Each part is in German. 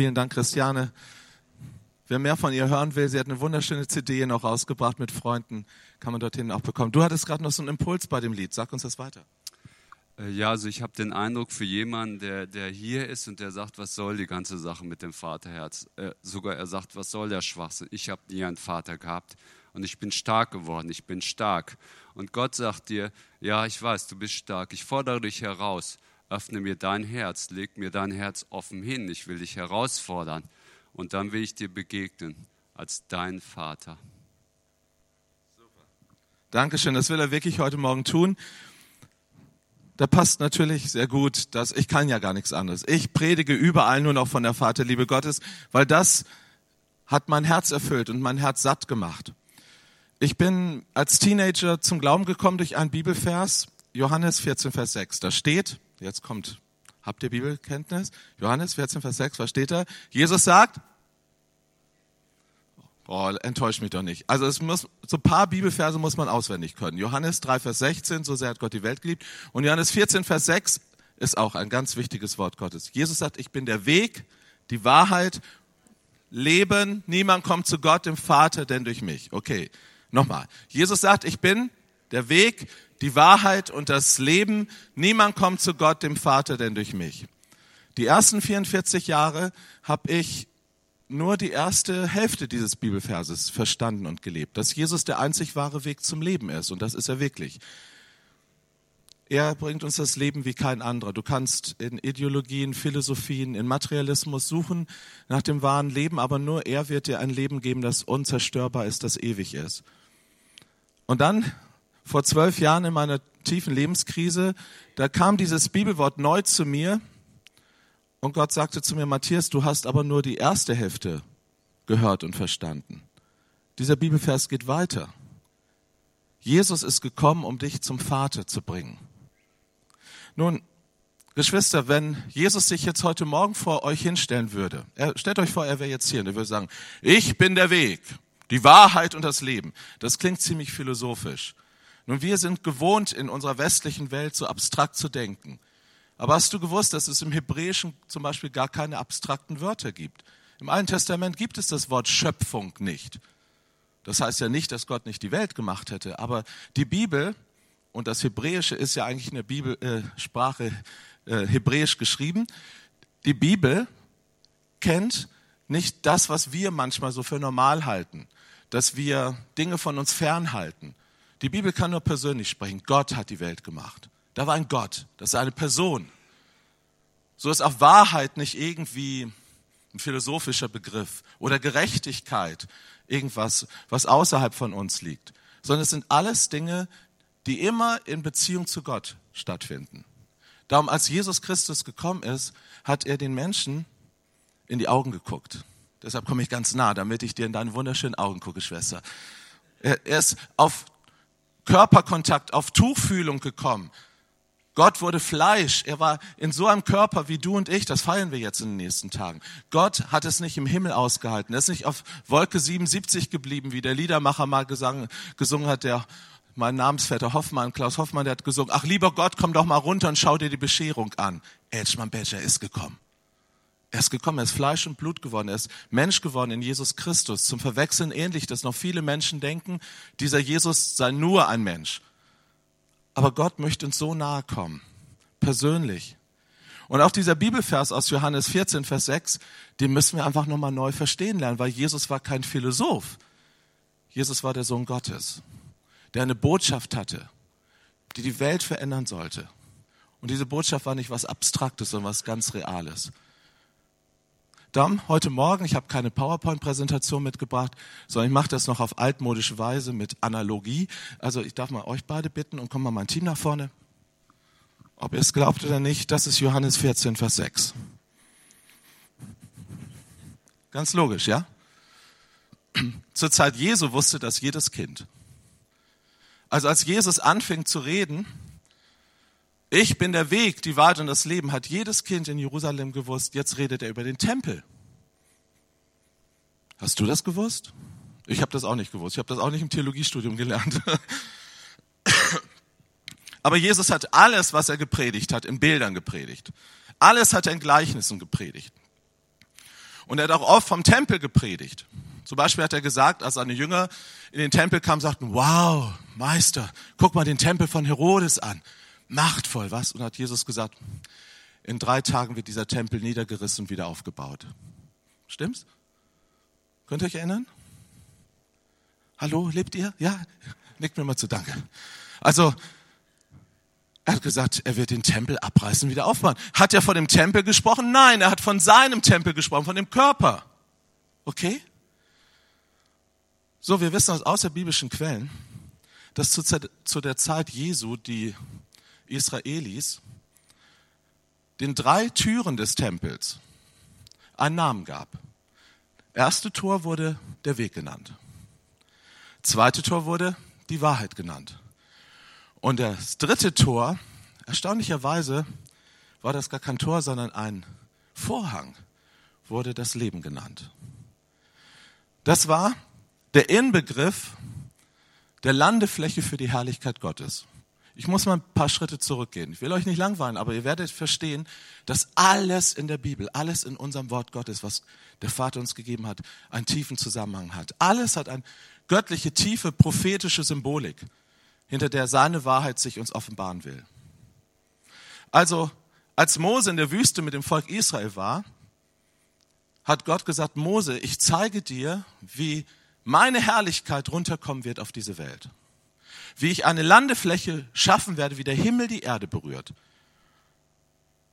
Vielen Dank, Christiane. Wer mehr von ihr hören will, sie hat eine wunderschöne CD noch rausgebracht mit Freunden. Kann man dorthin auch bekommen. Du hattest gerade noch so einen Impuls bei dem Lied. Sag uns das weiter. Äh, ja, also ich habe den Eindruck für jemanden, der, der hier ist und der sagt, was soll die ganze Sache mit dem Vaterherz? Äh, sogar er sagt, was soll der Schwachsinn? Ich habe nie einen Vater gehabt und ich bin stark geworden, ich bin stark. Und Gott sagt dir, ja, ich weiß, du bist stark, ich fordere dich heraus, öffne mir dein Herz, leg mir dein Herz offen hin, ich will dich herausfordern und dann will ich dir begegnen als dein Vater. Super. Dankeschön, das will er wirklich heute Morgen tun da passt natürlich sehr gut, dass ich kann ja gar nichts anderes. Ich predige überall nur noch von der Vaterliebe Gottes, weil das hat mein Herz erfüllt und mein Herz satt gemacht. Ich bin als Teenager zum Glauben gekommen durch einen Bibelvers, Johannes 14, Vers 6. Da steht, jetzt kommt, habt ihr Bibelkenntnis? Johannes 14, Vers 6, was steht da? Jesus sagt, Oh, enttäuscht mich doch nicht. Also es muss, so ein paar Bibelverse muss man auswendig können. Johannes 3, Vers 16, so sehr hat Gott die Welt geliebt. Und Johannes 14, Vers 6 ist auch ein ganz wichtiges Wort Gottes. Jesus sagt, ich bin der Weg, die Wahrheit, Leben. Niemand kommt zu Gott, dem Vater, denn durch mich. Okay, nochmal. Jesus sagt, ich bin der Weg, die Wahrheit und das Leben. Niemand kommt zu Gott, dem Vater, denn durch mich. Die ersten 44 Jahre habe ich nur die erste Hälfte dieses Bibelverses verstanden und gelebt, dass Jesus der einzig wahre Weg zum Leben ist und das ist er wirklich. Er bringt uns das Leben wie kein anderer. Du kannst in Ideologien, Philosophien, in Materialismus suchen nach dem wahren Leben, aber nur er wird dir ein Leben geben, das unzerstörbar ist, das ewig ist. Und dann, vor zwölf Jahren in meiner tiefen Lebenskrise, da kam dieses Bibelwort neu zu mir und Gott sagte zu mir, Matthias, du hast aber nur die erste Hälfte gehört und verstanden. Dieser Bibelvers geht weiter. Jesus ist gekommen, um dich zum Vater zu bringen. Nun, Geschwister, wenn Jesus sich jetzt heute Morgen vor euch hinstellen würde, er, stellt euch vor, er wäre jetzt hier und er würde sagen, ich bin der Weg, die Wahrheit und das Leben. Das klingt ziemlich philosophisch. Nun, wir sind gewohnt, in unserer westlichen Welt so abstrakt zu denken. Aber hast du gewusst, dass es im Hebräischen zum Beispiel gar keine abstrakten Wörter gibt? Im Alten Testament gibt es das Wort Schöpfung nicht. Das heißt ja nicht, dass Gott nicht die Welt gemacht hätte, aber die Bibel und das Hebräische ist ja eigentlich in der Bibelsprache äh, äh, hebräisch geschrieben. Die Bibel kennt nicht das, was wir manchmal so für normal halten, dass wir Dinge von uns fernhalten. Die Bibel kann nur persönlich sprechen. Gott hat die Welt gemacht. Da war ein Gott, das ist eine Person. So ist auch Wahrheit nicht irgendwie ein philosophischer Begriff oder Gerechtigkeit, irgendwas, was außerhalb von uns liegt, sondern es sind alles Dinge, die immer in Beziehung zu Gott stattfinden. Darum, als Jesus Christus gekommen ist, hat er den Menschen in die Augen geguckt. Deshalb komme ich ganz nah, damit ich dir in deine wunderschönen Augen gucke, Schwester. Er, ist auf Körperkontakt, auf Tuchfühlung gekommen. Gott wurde Fleisch. Er war in so einem Körper wie du und ich. Das feiern wir jetzt in den nächsten Tagen. Gott hat es nicht im Himmel ausgehalten. Er ist nicht auf Wolke 77 geblieben, wie der Liedermacher mal gesang, gesungen hat, der mein Namensvetter Hoffmann, Klaus Hoffmann, der hat gesungen, ach lieber Gott, komm doch mal runter und schau dir die Bescherung an. Edgemann Badger ist gekommen. Er ist gekommen, er ist Fleisch und Blut geworden, er ist Mensch geworden in Jesus Christus. Zum Verwechseln ähnlich, dass noch viele Menschen denken, dieser Jesus sei nur ein Mensch. Aber Gott möchte uns so nahe kommen, persönlich. Und auch dieser Bibelvers aus Johannes 14, Vers 6, den müssen wir einfach nochmal neu verstehen lernen, weil Jesus war kein Philosoph. Jesus war der Sohn Gottes, der eine Botschaft hatte, die die Welt verändern sollte. Und diese Botschaft war nicht was Abstraktes, sondern was ganz Reales. Darum heute Morgen, ich habe keine PowerPoint-Präsentation mitgebracht, sondern ich mache das noch auf altmodische Weise mit Analogie. Also ich darf mal euch beide bitten und komm mal mein Team nach vorne. Ob ihr es glaubt oder nicht, das ist Johannes 14, Vers 6. Ganz logisch, ja? Zur Zeit Jesu wusste das jedes Kind. Also als Jesus anfing zu reden, ich bin der Weg, die Wahrheit und das Leben, hat jedes Kind in Jerusalem gewusst. Jetzt redet er über den Tempel. Hast du das gewusst? Ich habe das auch nicht gewusst. Ich habe das auch nicht im Theologiestudium gelernt. Aber Jesus hat alles, was er gepredigt hat, in Bildern gepredigt. Alles hat er in Gleichnissen gepredigt. Und er hat auch oft vom Tempel gepredigt. Zum Beispiel hat er gesagt, als seine Jünger in den Tempel kamen, sagten, wow, Meister, guck mal den Tempel von Herodes an. Machtvoll, was? Und hat Jesus gesagt, in drei Tagen wird dieser Tempel niedergerissen und wieder aufgebaut. Stimmt's? Könnt ihr euch erinnern? Hallo, lebt ihr? Ja? Nickt mir mal zu, danke. Also, er hat gesagt, er wird den Tempel abreißen, wieder aufbauen. Hat er von dem Tempel gesprochen? Nein, er hat von seinem Tempel gesprochen, von dem Körper. Okay? So, wir wissen aus außerbiblischen Quellen, dass zu, zu der Zeit Jesu die Israelis den drei Türen des Tempels einen Namen gab. Erste Tor wurde der Weg genannt. Zweite Tor wurde die Wahrheit genannt. Und das dritte Tor, erstaunlicherweise war das gar kein Tor, sondern ein Vorhang, wurde das Leben genannt. Das war der Inbegriff der Landefläche für die Herrlichkeit Gottes. Ich muss mal ein paar Schritte zurückgehen. Ich will euch nicht langweilen, aber ihr werdet verstehen, dass alles in der Bibel, alles in unserem Wort Gottes, was der Vater uns gegeben hat, einen tiefen Zusammenhang hat. Alles hat eine göttliche, tiefe, prophetische Symbolik, hinter der seine Wahrheit sich uns offenbaren will. Also, als Mose in der Wüste mit dem Volk Israel war, hat Gott gesagt, Mose, ich zeige dir, wie meine Herrlichkeit runterkommen wird auf diese Welt. Wie ich eine Landefläche schaffen werde, wie der Himmel die Erde berührt.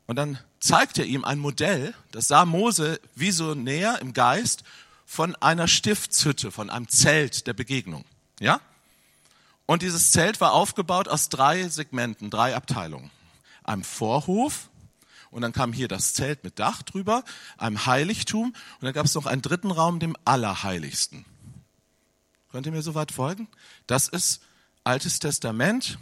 Und dann zeigt er ihm ein Modell, das sah Mose visionär im Geist von einer Stiftshütte, von einem Zelt der Begegnung. Ja? Und dieses Zelt war aufgebaut aus drei Segmenten, drei Abteilungen. Einem Vorhof, und dann kam hier das Zelt mit Dach drüber, einem Heiligtum, und dann gab es noch einen dritten Raum, dem Allerheiligsten. Könnt ihr mir soweit folgen? Das ist Altes Testament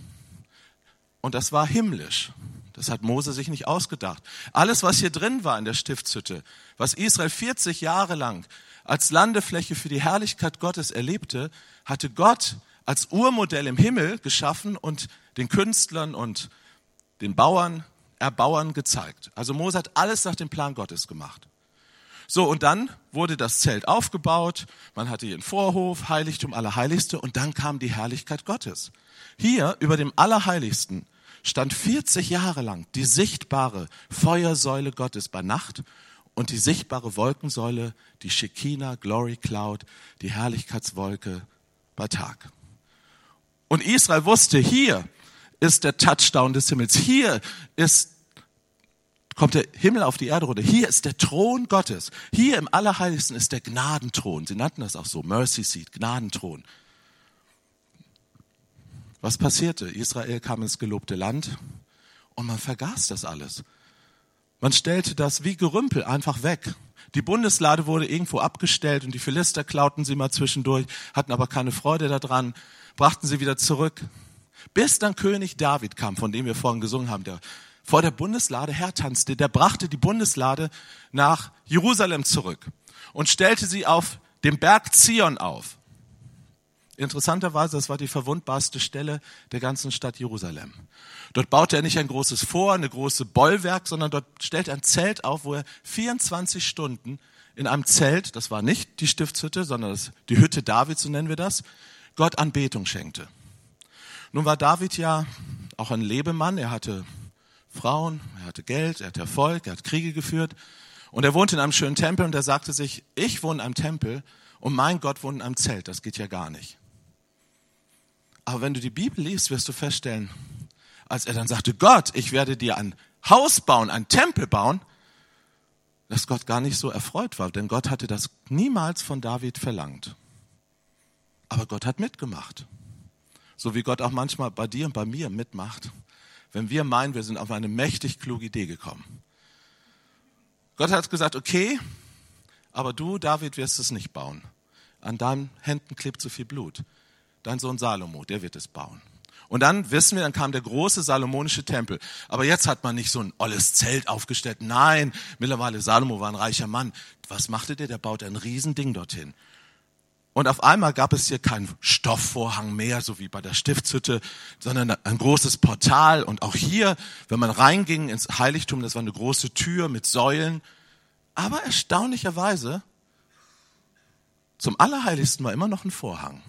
und das war himmlisch. Das hat Mose sich nicht ausgedacht. Alles, was hier drin war in der Stiftshütte, was Israel 40 Jahre lang als Landefläche für die Herrlichkeit Gottes erlebte, hatte Gott als Urmodell im Himmel geschaffen und den Künstlern und den Bauern, Erbauern gezeigt. Also Mose hat alles nach dem Plan Gottes gemacht. So, und dann wurde das Zelt aufgebaut, man hatte hier einen Vorhof, Heiligtum, Allerheiligste, und dann kam die Herrlichkeit Gottes. Hier über dem Allerheiligsten stand 40 Jahre lang die sichtbare Feuersäule Gottes bei Nacht und die sichtbare Wolkensäule, die Shekinah, Glory Cloud, die Herrlichkeitswolke bei Tag. Und Israel wusste, hier ist der Touchdown des Himmels, hier ist kommt der Himmel auf die Erde runter. Hier ist der Thron Gottes. Hier im Allerheiligsten ist der Gnadenthron. Sie nannten das auch so, Mercy Seat, Gnadenthron. Was passierte? Israel kam ins gelobte Land und man vergaß das alles. Man stellte das wie Gerümpel einfach weg. Die Bundeslade wurde irgendwo abgestellt und die Philister klauten sie mal zwischendurch, hatten aber keine Freude daran, brachten sie wieder zurück. Bis dann König David kam, von dem wir vorhin gesungen haben, der vor der Bundeslade hertanzte, der brachte die Bundeslade nach Jerusalem zurück und stellte sie auf dem Berg Zion auf. Interessanterweise, das war die verwundbarste Stelle der ganzen Stadt Jerusalem. Dort baute er nicht ein großes Vor, eine große Bollwerk, sondern dort stellte er ein Zelt auf, wo er 24 Stunden in einem Zelt, das war nicht die Stiftshütte, sondern das, die Hütte Davids, so nennen wir das, Gott Anbetung schenkte. Nun war David ja auch ein Lebemann, er hatte Frauen, er hatte Geld, er hatte Erfolg, er hat Kriege geführt. Und er wohnte in einem schönen Tempel und er sagte sich, ich wohne einem Tempel und mein Gott wohnt in einem Zelt. Das geht ja gar nicht. Aber wenn du die Bibel liest, wirst du feststellen, als er dann sagte, Gott, ich werde dir ein Haus bauen, ein Tempel bauen, dass Gott gar nicht so erfreut war, denn Gott hatte das niemals von David verlangt. Aber Gott hat mitgemacht. So wie Gott auch manchmal bei dir und bei mir mitmacht wenn wir meinen, wir sind auf eine mächtig kluge Idee gekommen. Gott hat gesagt, okay, aber du, David, wirst es nicht bauen. An deinen Händen klebt zu viel Blut. Dein Sohn Salomo, der wird es bauen. Und dann wissen wir, dann kam der große salomonische Tempel. Aber jetzt hat man nicht so ein olles Zelt aufgestellt. Nein, mittlerweile Salomo war ein reicher Mann. Was machte der? Der baute ein Riesending dorthin. Und auf einmal gab es hier keinen Stoffvorhang mehr, so wie bei der Stiftshütte, sondern ein großes Portal. Und auch hier, wenn man reinging ins Heiligtum, das war eine große Tür mit Säulen. Aber erstaunlicherweise, zum Allerheiligsten war immer noch ein Vorhang.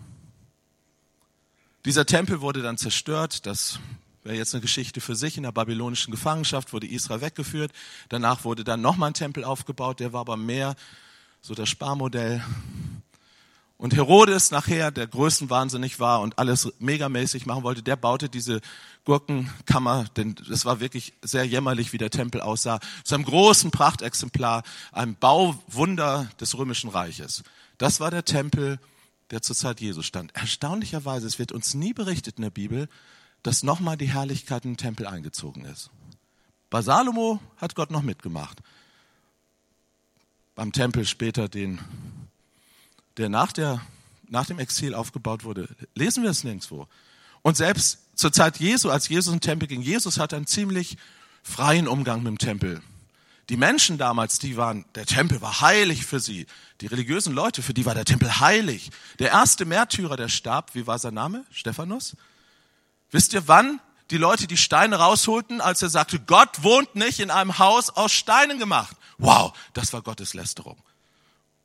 Dieser Tempel wurde dann zerstört, das wäre jetzt eine Geschichte für sich. In der babylonischen Gefangenschaft wurde Israel weggeführt. Danach wurde dann nochmal ein Tempel aufgebaut, der war aber mehr so das Sparmodell. Und Herodes nachher, der größenwahnsinnig war und alles megamäßig machen wollte, der baute diese Gurkenkammer, denn das war wirklich sehr jämmerlich, wie der Tempel aussah, zu einem großen Prachtexemplar, einem Bauwunder des römischen Reiches. Das war der Tempel, der zur Zeit Jesu stand. Erstaunlicherweise, es wird uns nie berichtet in der Bibel, dass nochmal die Herrlichkeit in den Tempel eingezogen ist. Bei Salomo hat Gott noch mitgemacht. Beim Tempel später den der nach, der nach dem Exil aufgebaut wurde, lesen wir es nirgendwo. Und selbst zur Zeit Jesu, als Jesus im Tempel ging, Jesus hatte einen ziemlich freien Umgang mit dem Tempel. Die Menschen damals, die waren, der Tempel war heilig für sie. Die religiösen Leute, für die war der Tempel heilig. Der erste Märtyrer, der starb, wie war sein Name? Stephanus? Wisst ihr, wann die Leute die Steine rausholten, als er sagte, Gott wohnt nicht in einem Haus aus Steinen gemacht? Wow, das war Gottes Lästerung.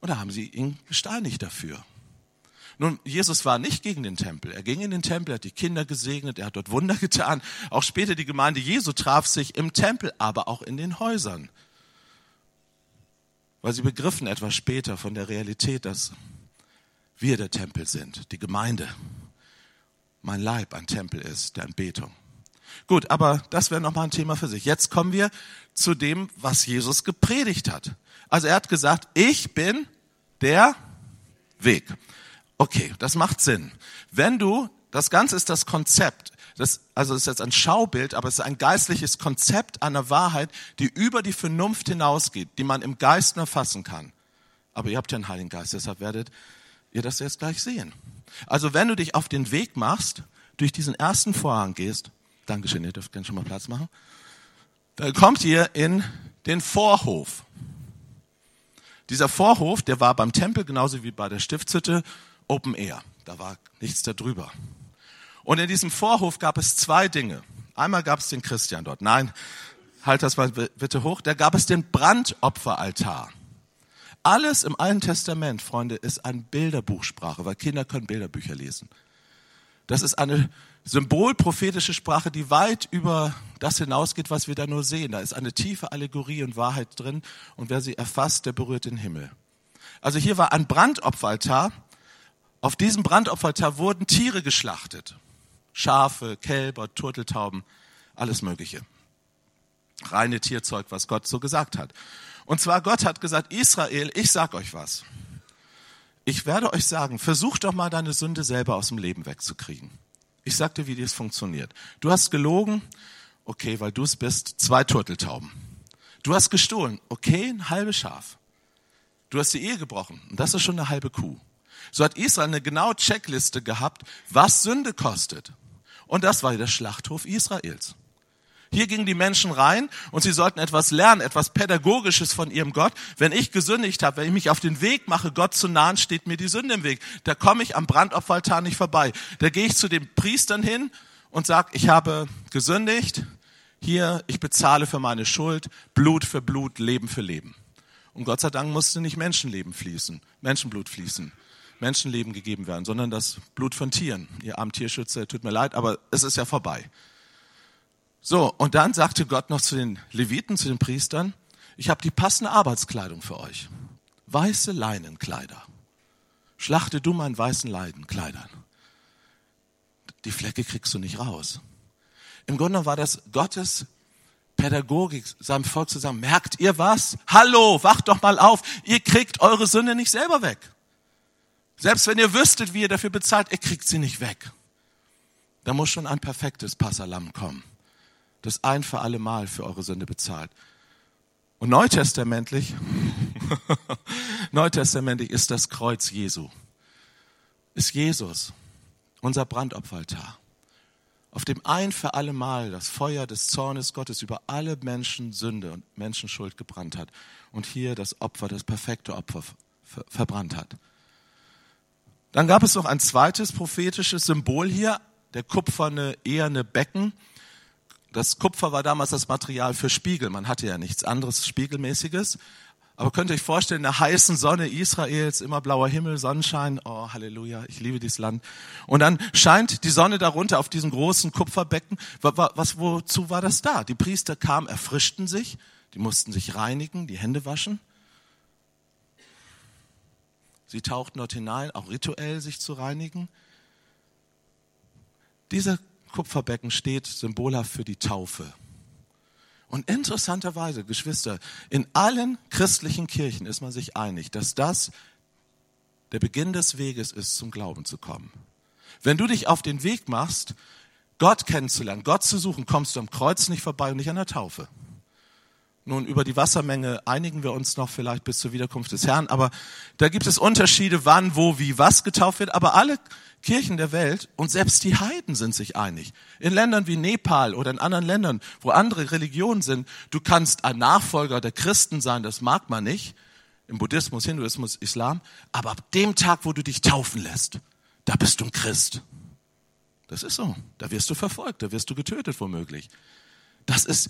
Und da haben sie ihn gesteinigt dafür. Nun, Jesus war nicht gegen den Tempel. Er ging in den Tempel, hat die Kinder gesegnet, er hat dort Wunder getan. Auch später die Gemeinde Jesu traf sich im Tempel, aber auch in den Häusern. Weil sie begriffen etwas später von der Realität, dass wir der Tempel sind, die Gemeinde. Mein Leib ein Tempel ist der Anbetung. Gut, aber das wäre nochmal ein Thema für sich. Jetzt kommen wir zu dem, was Jesus gepredigt hat. Also er hat gesagt, ich bin der Weg. Okay, das macht Sinn. Wenn du, das Ganze ist das Konzept, das, also es ist jetzt ein Schaubild, aber es ist ein geistliches Konzept einer Wahrheit, die über die Vernunft hinausgeht, die man im Geist erfassen kann. Aber ihr habt ja einen Heiligen Geist, deshalb werdet ihr das jetzt gleich sehen. Also wenn du dich auf den Weg machst, durch diesen ersten Vorhang gehst, Dankeschön, ihr dürft gerne schon mal Platz machen, dann kommt ihr in den Vorhof. Dieser Vorhof, der war beim Tempel genauso wie bei der Stiftshütte Open Air. Da war nichts darüber. Und in diesem Vorhof gab es zwei Dinge. Einmal gab es den Christian dort. Nein, halt das mal bitte hoch. Da gab es den Brandopferaltar. Alles im Alten Testament, Freunde, ist ein Bilderbuchsprache, weil Kinder können Bilderbücher lesen. Das ist eine symbolprophetische Sprache, die weit über das hinausgeht, was wir da nur sehen. Da ist eine tiefe Allegorie und Wahrheit drin und wer sie erfasst, der berührt den Himmel. Also hier war ein Brandopferaltar. Auf diesem Brandopferaltar wurden Tiere geschlachtet. Schafe, Kälber, Turteltauben, alles Mögliche. Reine Tierzeug, was Gott so gesagt hat. Und zwar Gott hat gesagt, Israel, ich sag euch was. Ich werde euch sagen, versucht doch mal deine Sünde selber aus dem Leben wegzukriegen. Ich sag dir, wie das funktioniert. Du hast gelogen, okay, weil du es bist, zwei Turteltauben. Du hast gestohlen, okay, ein halbes Schaf. Du hast die Ehe gebrochen, und das ist schon eine halbe Kuh. So hat Israel eine genaue Checkliste gehabt, was Sünde kostet. Und das war der Schlachthof Israels. Hier gingen die Menschen rein und sie sollten etwas lernen, etwas Pädagogisches von ihrem Gott. Wenn ich gesündigt habe, wenn ich mich auf den Weg mache, Gott zu nahen, steht mir die Sünde im Weg. Da komme ich am Brandopferaltar nicht vorbei. Da gehe ich zu den Priestern hin und sage, ich habe gesündigt. Hier, ich bezahle für meine Schuld, Blut für Blut, Leben für Leben. Und Gott sei Dank musste nicht Menschenleben fließen, Menschenblut fließen, Menschenleben gegeben werden, sondern das Blut von Tieren. Ihr armen Tierschützer, tut mir leid, aber es ist ja vorbei. So, und dann sagte Gott noch zu den Leviten, zu den Priestern, ich habe die passende Arbeitskleidung für euch. Weiße Leinenkleider. Schlachte du meinen weißen Leinenkleidern. Die Flecke kriegst du nicht raus. Im Grunde war das Gottes Pädagogik, seinem Volk zu sagen, merkt ihr was? Hallo, wacht doch mal auf. Ihr kriegt eure Sünde nicht selber weg. Selbst wenn ihr wüsstet, wie ihr dafür bezahlt, ihr kriegt sie nicht weg. Da muss schon ein perfektes Passalam kommen das ein für alle Mal für eure Sünde bezahlt. Und neutestamentlich, neutestamentlich ist das Kreuz Jesu. Ist Jesus, unser Brandopferaltar, auf dem ein für alle Mal das Feuer des Zornes Gottes über alle Menschen Sünde und Menschenschuld gebrannt hat und hier das Opfer, das perfekte Opfer verbrannt hat. Dann gab es noch ein zweites prophetisches Symbol hier, der kupferne, eherne Becken, das Kupfer war damals das Material für Spiegel. Man hatte ja nichts anderes Spiegelmäßiges. Aber könnt ihr euch vorstellen, in der heißen Sonne Israels, immer blauer Himmel, Sonnenschein, oh Halleluja, ich liebe dieses Land. Und dann scheint die Sonne darunter auf diesem großen Kupferbecken. Was, wozu war das da? Die Priester kamen, erfrischten sich, die mussten sich reinigen, die Hände waschen. Sie tauchten dort hinein, auch rituell sich zu reinigen. Dieser Kupferbecken steht symbolhaft für die Taufe. Und interessanterweise, Geschwister, in allen christlichen Kirchen ist man sich einig, dass das der Beginn des Weges ist, zum Glauben zu kommen. Wenn du dich auf den Weg machst, Gott kennenzulernen, Gott zu suchen, kommst du am Kreuz nicht vorbei und nicht an der Taufe. Nun, über die Wassermenge einigen wir uns noch vielleicht bis zur Wiederkunft des Herrn, aber da gibt es Unterschiede, wann, wo, wie, was getauft wird. Aber alle Kirchen der Welt und selbst die Heiden sind sich einig. In Ländern wie Nepal oder in anderen Ländern, wo andere Religionen sind, du kannst ein Nachfolger der Christen sein, das mag man nicht, im Buddhismus, Hinduismus, Islam, aber ab dem Tag, wo du dich taufen lässt, da bist du ein Christ. Das ist so. Da wirst du verfolgt, da wirst du getötet womöglich. Das ist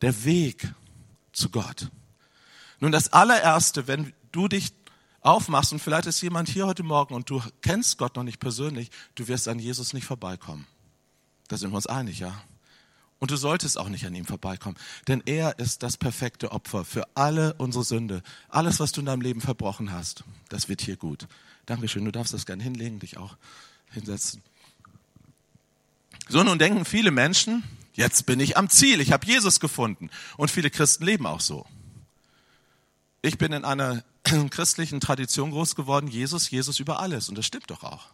der Weg zu Gott. Nun, das allererste, wenn du dich aufmachst und vielleicht ist jemand hier heute Morgen und du kennst Gott noch nicht persönlich, du wirst an Jesus nicht vorbeikommen. Da sind wir uns einig, ja. Und du solltest auch nicht an ihm vorbeikommen, denn er ist das perfekte Opfer für alle unsere Sünde. Alles, was du in deinem Leben verbrochen hast, das wird hier gut. Dankeschön, du darfst das gerne hinlegen, dich auch hinsetzen. So, nun denken viele Menschen, Jetzt bin ich am Ziel. Ich habe Jesus gefunden. Und viele Christen leben auch so. Ich bin in einer christlichen Tradition groß geworden. Jesus, Jesus über alles. Und das stimmt doch auch.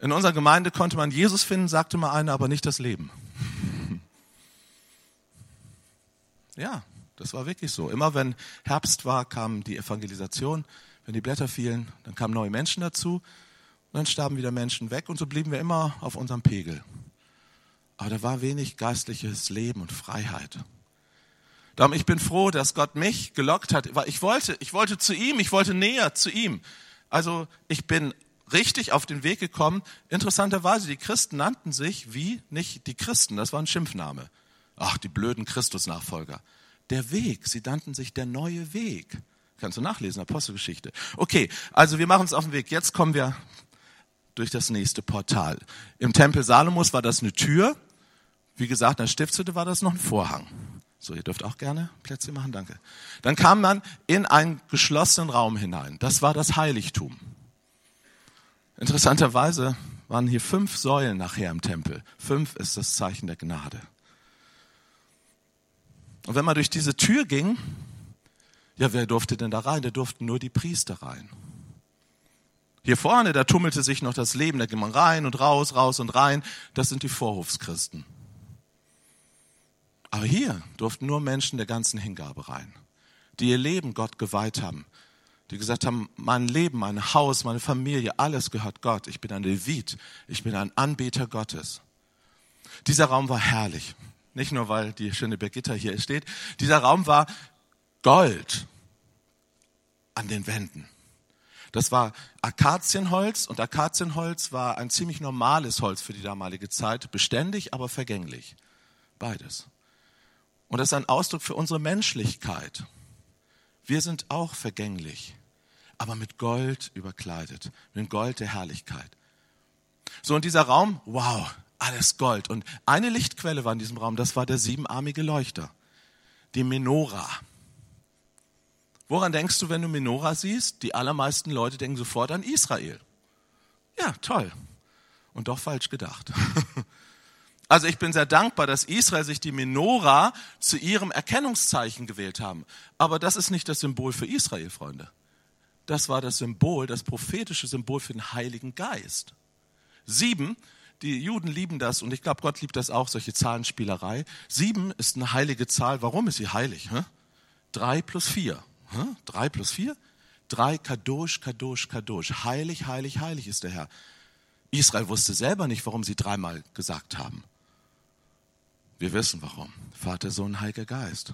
In unserer Gemeinde konnte man Jesus finden, sagte mal einer, aber nicht das Leben. Ja, das war wirklich so. Immer wenn Herbst war, kam die Evangelisation. Wenn die Blätter fielen, dann kamen neue Menschen dazu. Und dann starben wieder Menschen weg. Und so blieben wir immer auf unserem Pegel aber da war wenig geistliches Leben und Freiheit. Darum, ich bin froh, dass Gott mich gelockt hat, weil ich wollte, ich wollte zu ihm, ich wollte näher zu ihm. Also ich bin richtig auf den Weg gekommen. Interessanterweise, die Christen nannten sich wie nicht die Christen, das war ein Schimpfname. Ach, die blöden Christusnachfolger. Der Weg, sie nannten sich der neue Weg. Kannst du nachlesen, Apostelgeschichte. Okay, also wir machen uns auf den Weg. Jetzt kommen wir durch das nächste Portal. Im Tempel Salomos war das eine Tür. Wie gesagt, in der Stiftshütte war das noch ein Vorhang. So, ihr dürft auch gerne Plätze machen, danke. Dann kam man in einen geschlossenen Raum hinein. Das war das Heiligtum. Interessanterweise waren hier fünf Säulen nachher im Tempel. Fünf ist das Zeichen der Gnade. Und wenn man durch diese Tür ging, ja, wer durfte denn da rein? Da durften nur die Priester rein. Hier vorne, da tummelte sich noch das Leben, da ging man rein und raus, raus und rein. Das sind die Vorhofschristen. Aber hier durften nur Menschen der ganzen Hingabe rein, die ihr Leben Gott geweiht haben, die gesagt haben, mein Leben, mein Haus, meine Familie, alles gehört Gott. Ich bin ein Levit, ich bin ein Anbeter Gottes. Dieser Raum war herrlich. Nicht nur, weil die schöne Birgitta hier steht. Dieser Raum war Gold an den Wänden. Das war Akazienholz und Akazienholz war ein ziemlich normales Holz für die damalige Zeit, beständig, aber vergänglich. Beides. Und das ist ein Ausdruck für unsere Menschlichkeit. Wir sind auch vergänglich, aber mit Gold überkleidet, mit Gold der Herrlichkeit. So, und dieser Raum, wow, alles Gold. Und eine Lichtquelle war in diesem Raum, das war der siebenarmige Leuchter, die Menora. Woran denkst du, wenn du Menora siehst? Die allermeisten Leute denken sofort an Israel. Ja, toll. Und doch falsch gedacht. Also ich bin sehr dankbar, dass Israel sich die Menora zu ihrem Erkennungszeichen gewählt haben. Aber das ist nicht das Symbol für Israel, Freunde. Das war das Symbol, das prophetische Symbol für den Heiligen Geist. Sieben, die Juden lieben das und ich glaube, Gott liebt das auch, solche Zahlenspielerei. Sieben ist eine heilige Zahl. Warum ist sie heilig? Hä? Drei plus vier. Hä? Drei plus vier? Drei, Kadosh, Kadosh, Kadosh. Heilig, heilig, heilig ist der Herr. Israel wusste selber nicht, warum sie dreimal gesagt haben. Wir wissen warum. Vater, Sohn, Heiliger Geist.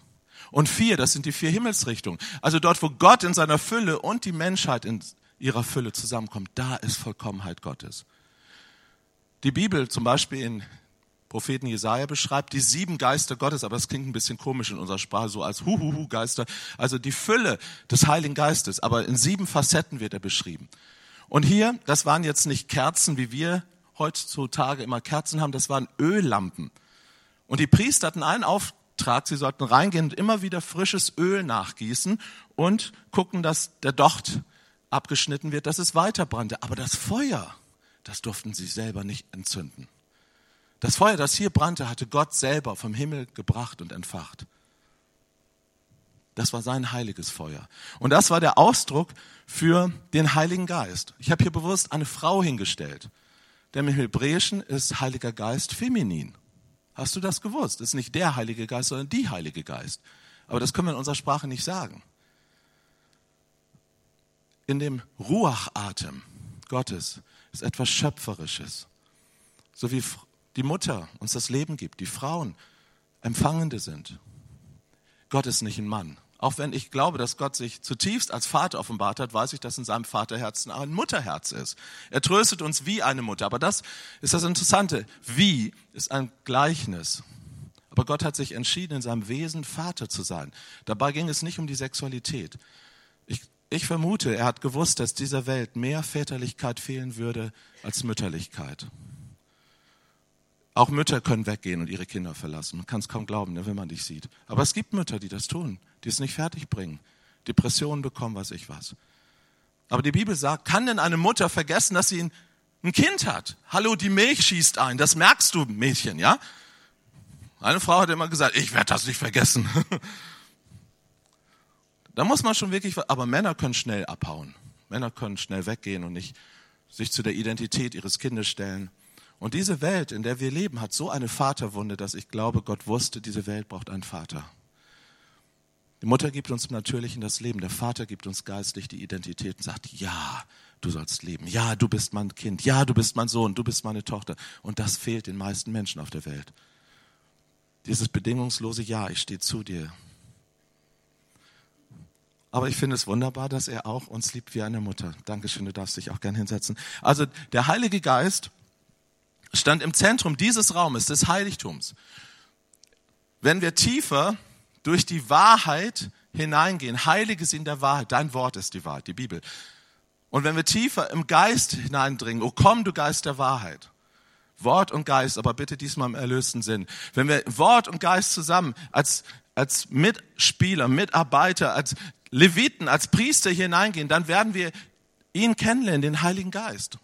Und vier, das sind die vier Himmelsrichtungen. Also dort, wo Gott in seiner Fülle und die Menschheit in ihrer Fülle zusammenkommt, da ist Vollkommenheit Gottes. Die Bibel zum Beispiel in Propheten Jesaja beschreibt, die sieben Geister Gottes, aber das klingt ein bisschen komisch in unserer Sprache, so als Huhuhu Geister, also die Fülle des Heiligen Geistes, aber in sieben Facetten wird er beschrieben. Und hier, das waren jetzt nicht Kerzen, wie wir heutzutage immer Kerzen haben, das waren Öllampen. Und die Priester hatten einen Auftrag, sie sollten reingehen und immer wieder frisches Öl nachgießen und gucken, dass der Docht abgeschnitten wird, dass es weiter brannte. Aber das Feuer, das durften sie selber nicht entzünden. Das Feuer, das hier brannte, hatte Gott selber vom Himmel gebracht und entfacht. Das war sein heiliges Feuer. Und das war der Ausdruck für den Heiligen Geist. Ich habe hier bewusst eine Frau hingestellt. Denn im Hebräischen ist Heiliger Geist feminin. Hast du das gewusst? Das ist nicht der Heilige Geist, sondern die Heilige Geist. Aber das können wir in unserer Sprache nicht sagen. In dem Ruachatem Gottes ist etwas Schöpferisches. So wie die Mutter uns das Leben gibt, die Frauen Empfangende sind. Gott ist nicht ein Mann. Auch wenn ich glaube, dass Gott sich zutiefst als Vater offenbart hat, weiß ich, dass in seinem Vaterherzen auch ein Mutterherz ist. Er tröstet uns wie eine Mutter. Aber das ist das Interessante. Wie ist ein Gleichnis. Aber Gott hat sich entschieden, in seinem Wesen Vater zu sein. Dabei ging es nicht um die Sexualität. Ich, ich vermute, er hat gewusst, dass dieser Welt mehr Väterlichkeit fehlen würde als Mütterlichkeit. Auch Mütter können weggehen und ihre Kinder verlassen. Man kann es kaum glauben, ne, wenn man dich sieht. Aber es gibt Mütter, die das tun, die es nicht fertig bringen. Depressionen bekommen, weiß ich was. Aber die Bibel sagt, kann denn eine Mutter vergessen, dass sie ein, ein Kind hat? Hallo, die Milch schießt ein. Das merkst du, Mädchen, ja? Eine Frau hat immer gesagt, ich werde das nicht vergessen. da muss man schon wirklich, aber Männer können schnell abhauen. Männer können schnell weggehen und nicht sich zu der Identität ihres Kindes stellen. Und diese Welt, in der wir leben, hat so eine Vaterwunde, dass ich glaube, Gott wusste, diese Welt braucht einen Vater. Die Mutter gibt uns natürlich in das Leben, der Vater gibt uns geistlich die Identität und sagt, ja, du sollst leben, ja, du bist mein Kind, ja, du bist mein Sohn, du bist meine Tochter. Und das fehlt den meisten Menschen auf der Welt. Dieses bedingungslose Ja, ich stehe zu dir. Aber ich finde es wunderbar, dass er auch uns liebt wie eine Mutter. Dankeschön, du darfst dich auch gern hinsetzen. Also der Heilige Geist stand im Zentrum dieses Raumes, des Heiligtums. Wenn wir tiefer durch die Wahrheit hineingehen, heilige in der Wahrheit, dein Wort ist die Wahrheit, die Bibel. Und wenn wir tiefer im Geist hineindringen, oh komm, du Geist der Wahrheit. Wort und Geist, aber bitte diesmal im erlösten Sinn. Wenn wir Wort und Geist zusammen als, als Mitspieler, Mitarbeiter, als Leviten, als Priester hineingehen, dann werden wir ihn kennenlernen, den Heiligen Geist.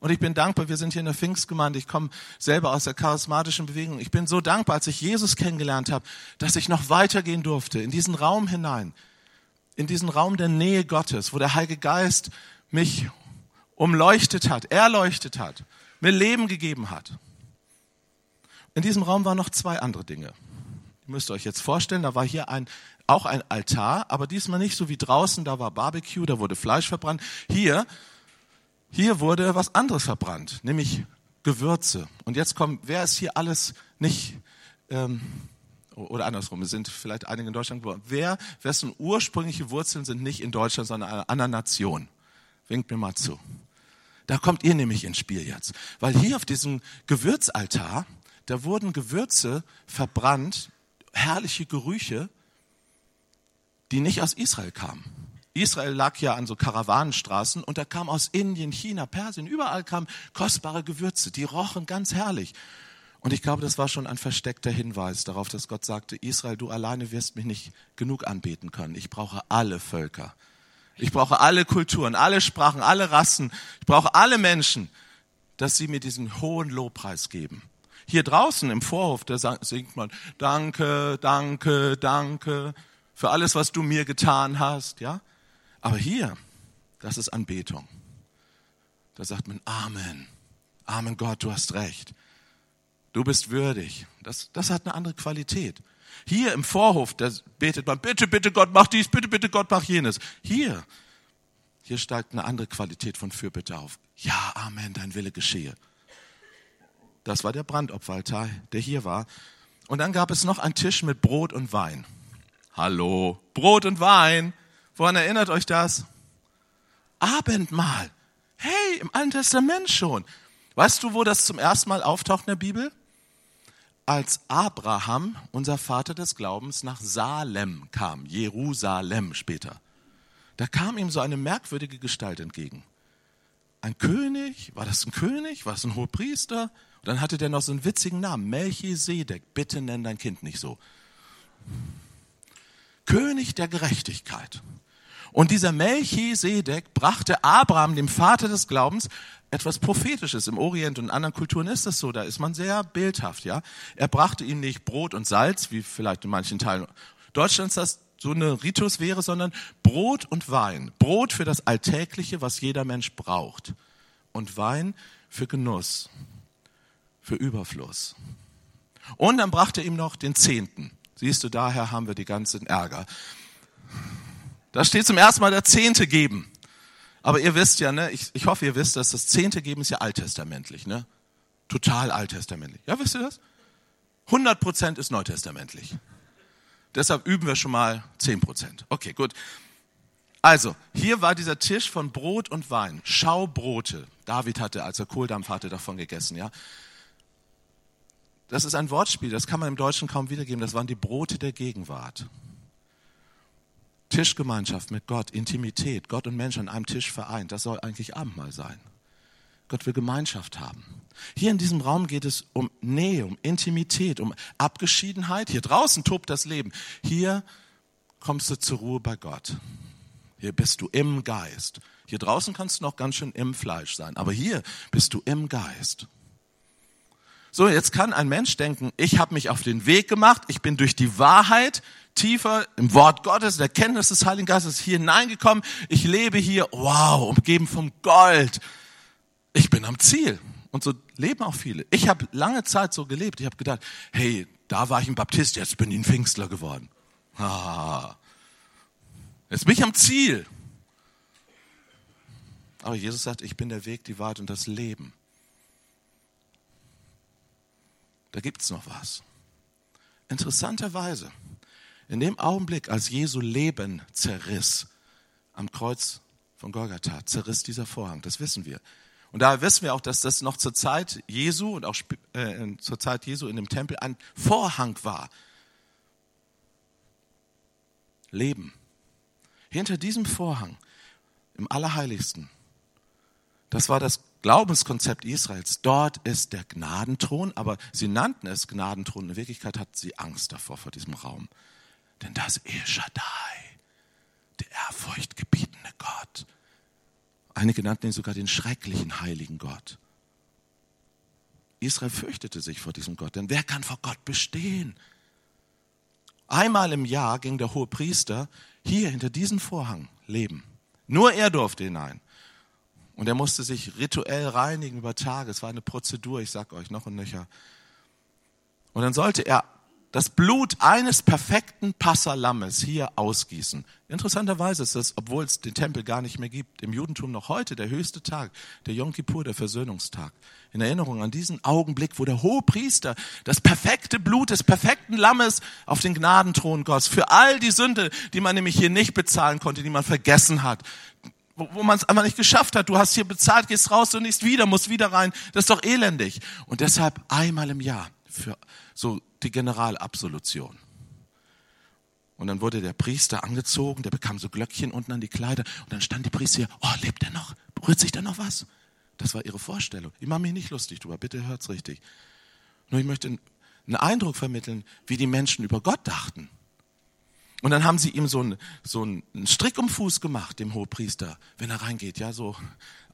Und ich bin dankbar, wir sind hier in der Pfingstgemeinde, ich komme selber aus der charismatischen Bewegung. Ich bin so dankbar, als ich Jesus kennengelernt habe, dass ich noch weitergehen durfte, in diesen Raum hinein, in diesen Raum der Nähe Gottes, wo der Heilige Geist mich umleuchtet hat, erleuchtet hat, mir Leben gegeben hat. In diesem Raum waren noch zwei andere Dinge. Ihr müsst euch jetzt vorstellen, da war hier ein, auch ein Altar, aber diesmal nicht so wie draußen, da war Barbecue, da wurde Fleisch verbrannt. Hier hier wurde was anderes verbrannt, nämlich Gewürze. Und jetzt kommt, wer ist hier alles nicht, ähm, oder andersrum, es sind vielleicht einige in Deutschland geworden. Wer, wessen ursprüngliche Wurzeln sind nicht in Deutschland, sondern in einer anderen Nation? Winkt mir mal zu. Da kommt ihr nämlich ins Spiel jetzt. Weil hier auf diesem Gewürzaltar, da wurden Gewürze verbrannt, herrliche Gerüche, die nicht aus Israel kamen. Israel lag ja an so Karawanenstraßen und da kam aus Indien, China, Persien, überall kamen kostbare Gewürze, die rochen ganz herrlich. Und ich glaube, das war schon ein versteckter Hinweis darauf, dass Gott sagte, Israel, du alleine wirst mich nicht genug anbeten können. Ich brauche alle Völker. Ich brauche alle Kulturen, alle Sprachen, alle Rassen. Ich brauche alle Menschen, dass sie mir diesen hohen Lobpreis geben. Hier draußen im Vorhof, da singt man, danke, danke, danke für alles, was du mir getan hast, ja? Aber hier, das ist Anbetung. Da sagt man Amen. Amen Gott, du hast recht. Du bist würdig. Das, das hat eine andere Qualität. Hier im Vorhof, da betet man, bitte, bitte Gott, mach dies, bitte, bitte Gott, mach jenes. Hier, hier steigt eine andere Qualität von Fürbitte auf. Ja, Amen, dein Wille geschehe. Das war der Brandopferaltar, der hier war. Und dann gab es noch einen Tisch mit Brot und Wein. Hallo, Brot und Wein. Woran erinnert euch das? Abendmahl. Hey, im Alten Testament schon. Weißt du, wo das zum ersten Mal auftaucht in der Bibel? als Abraham, unser Vater des Glaubens, nach Salem kam, Jerusalem später, da kam ihm so eine merkwürdige Gestalt entgegen. Ein König, war das ein König, war das ein Hohepriester? Und dann hatte der noch so einen witzigen Namen, Melchisedek, bitte nenn dein Kind nicht so. König der Gerechtigkeit. Und dieser Melchisedek brachte Abraham, dem Vater des Glaubens, etwas Prophetisches. Im Orient und anderen Kulturen ist das so, da ist man sehr bildhaft, ja. Er brachte ihm nicht Brot und Salz, wie vielleicht in manchen Teilen Deutschlands das so eine Ritus wäre, sondern Brot und Wein. Brot für das Alltägliche, was jeder Mensch braucht. Und Wein für Genuss, für Überfluss. Und dann brachte er ihm noch den Zehnten. Siehst du, daher haben wir die ganzen Ärger. Da steht zum ersten Mal der Zehnte geben. Aber ihr wisst ja, ne, ich, ich hoffe, ihr wisst, dass das Zehnte geben ist ja alttestamentlich, ne? Total alttestamentlich. Ja, wisst ihr das? 100 Prozent ist neutestamentlich. Deshalb üben wir schon mal 10 Prozent. Okay, gut. Also, hier war dieser Tisch von Brot und Wein. Schaubrote. David hatte, als er Kohldampf hatte, davon gegessen, ja. Das ist ein Wortspiel, das kann man im Deutschen kaum wiedergeben. Das waren die Brote der Gegenwart. Tischgemeinschaft mit Gott, Intimität, Gott und Mensch an einem Tisch vereint. Das soll eigentlich Abendmahl sein. Gott will Gemeinschaft haben. Hier in diesem Raum geht es um Nähe, um Intimität, um Abgeschiedenheit. Hier draußen tobt das Leben. Hier kommst du zur Ruhe bei Gott. Hier bist du im Geist. Hier draußen kannst du noch ganz schön im Fleisch sein, aber hier bist du im Geist. So, jetzt kann ein Mensch denken, ich habe mich auf den Weg gemacht, ich bin durch die Wahrheit tiefer im Wort Gottes, der Kenntnis des Heiligen Geistes hier hineingekommen, ich lebe hier, wow, umgeben vom Gold. Ich bin am Ziel. Und so leben auch viele. Ich habe lange Zeit so gelebt. Ich habe gedacht, hey, da war ich ein Baptist, jetzt bin ich ein Pfingstler geworden. Ah, jetzt bin ich am Ziel. Aber Jesus sagt, ich bin der Weg, die Wahrheit und das Leben. Da gibt es noch was. Interessanterweise, in dem Augenblick, als Jesu Leben zerriss, am Kreuz von Golgatha, zerriss dieser Vorhang, das wissen wir. Und daher wissen wir auch, dass das noch zur Zeit Jesu und auch äh, zur Zeit Jesu in dem Tempel ein Vorhang war. Leben. Hinter diesem Vorhang, im Allerheiligsten, das war das Glaubenskonzept Israels. Dort ist der Gnadenthron, aber sie nannten es Gnadenthron. In Wirklichkeit hatten sie Angst davor, vor diesem Raum. Denn das El Shaddai, der ehrfurchtgebietende Gott. Einige nannten ihn sogar den schrecklichen heiligen Gott. Israel fürchtete sich vor diesem Gott, denn wer kann vor Gott bestehen? Einmal im Jahr ging der hohe Priester hier hinter diesen Vorhang leben. Nur er durfte hinein. Und er musste sich rituell reinigen über Tage. Es war eine Prozedur, ich sag euch noch und nöcher. Und dann sollte er das Blut eines perfekten Passalammes hier ausgießen. Interessanterweise ist das, obwohl es den Tempel gar nicht mehr gibt, im Judentum noch heute der höchste Tag, der Yom Kippur, der Versöhnungstag. In Erinnerung an diesen Augenblick, wo der hohe Priester das perfekte Blut des perfekten Lammes auf den Gnadenthron goss. Für all die Sünde, die man nämlich hier nicht bezahlen konnte, die man vergessen hat, wo, wo man es einfach nicht geschafft hat. Du hast hier bezahlt, gehst raus und nicht wieder, musst wieder rein. Das ist doch elendig. Und deshalb einmal im Jahr für so die Generalabsolution. Und dann wurde der Priester angezogen, der bekam so Glöckchen unten an die Kleider und dann stand die Priester hier, oh, lebt er noch? Rührt sich da noch was? Das war ihre Vorstellung. Ich mache mich nicht lustig drüber, bitte hört's richtig. Nur ich möchte einen Eindruck vermitteln, wie die Menschen über Gott dachten. Und dann haben sie ihm so einen, so einen Strick um Fuß gemacht, dem Hohepriester, wenn er reingeht, ja, so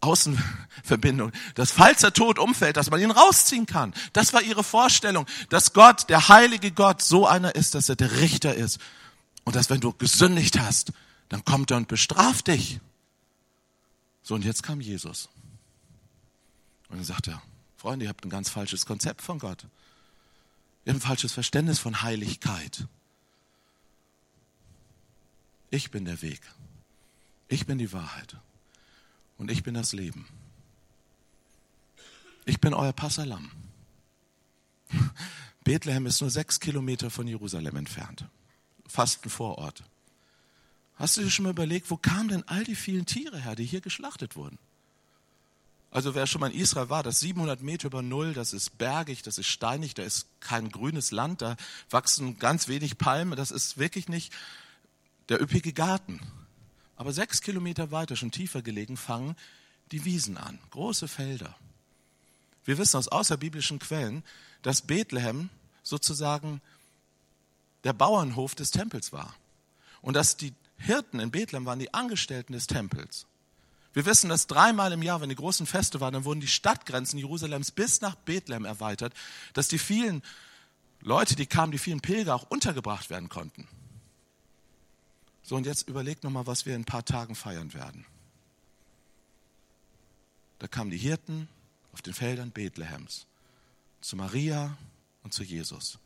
Außenverbindung, dass falls er tot umfällt, dass man ihn rausziehen kann. Das war ihre Vorstellung, dass Gott, der heilige Gott, so einer ist, dass er der Richter ist. Und dass wenn du gesündigt hast, dann kommt er und bestraft dich. So, und jetzt kam Jesus. Und dann sagt er, Freunde, ihr habt ein ganz falsches Konzept von Gott. Ihr habt ein falsches Verständnis von Heiligkeit. Ich bin der Weg. Ich bin die Wahrheit. Und ich bin das Leben. Ich bin euer Passalam. Bethlehem ist nur sechs Kilometer von Jerusalem entfernt. Fast ein Vorort. Hast du dir schon mal überlegt, wo kamen denn all die vielen Tiere her, die hier geschlachtet wurden? Also wer schon mal in Israel war, das 700 Meter über Null, das ist bergig, das ist steinig, da ist kein grünes Land, da wachsen ganz wenig Palmen, das ist wirklich nicht der üppige Garten. Aber sechs Kilometer weiter, schon tiefer gelegen, fangen die Wiesen an, große Felder. Wir wissen aus außerbiblischen Quellen, dass Bethlehem sozusagen der Bauernhof des Tempels war. Und dass die Hirten in Bethlehem waren die Angestellten des Tempels. Wir wissen, dass dreimal im Jahr, wenn die großen Feste waren, dann wurden die Stadtgrenzen Jerusalems bis nach Bethlehem erweitert, dass die vielen Leute, die kamen, die vielen Pilger auch untergebracht werden konnten. So, und jetzt überlegt nochmal, was wir in ein paar Tagen feiern werden. Da kamen die Hirten auf den Feldern Bethlehems zu Maria und zu Jesus.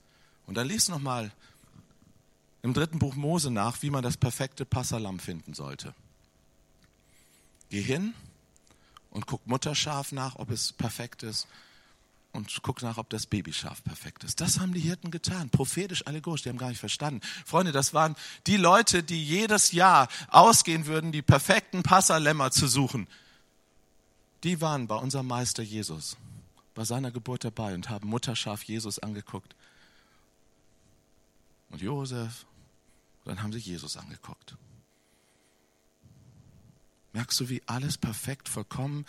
Und dann liest nochmal im dritten Buch Mose nach, wie man das perfekte Passalam finden sollte. Geh hin und guck Mutterschaf nach, ob es perfekt ist und guck nach, ob das Babyschaf perfekt ist. Das haben die Hirten getan, prophetisch allegorisch, die haben gar nicht verstanden. Freunde, das waren die Leute, die jedes Jahr ausgehen würden, die perfekten Passalämmer zu suchen. Die waren bei unserem Meister Jesus, bei seiner Geburt dabei und haben Mutterschaf Jesus angeguckt. Und Josef, dann haben sie Jesus angeguckt. Merkst du, wie alles perfekt, vollkommen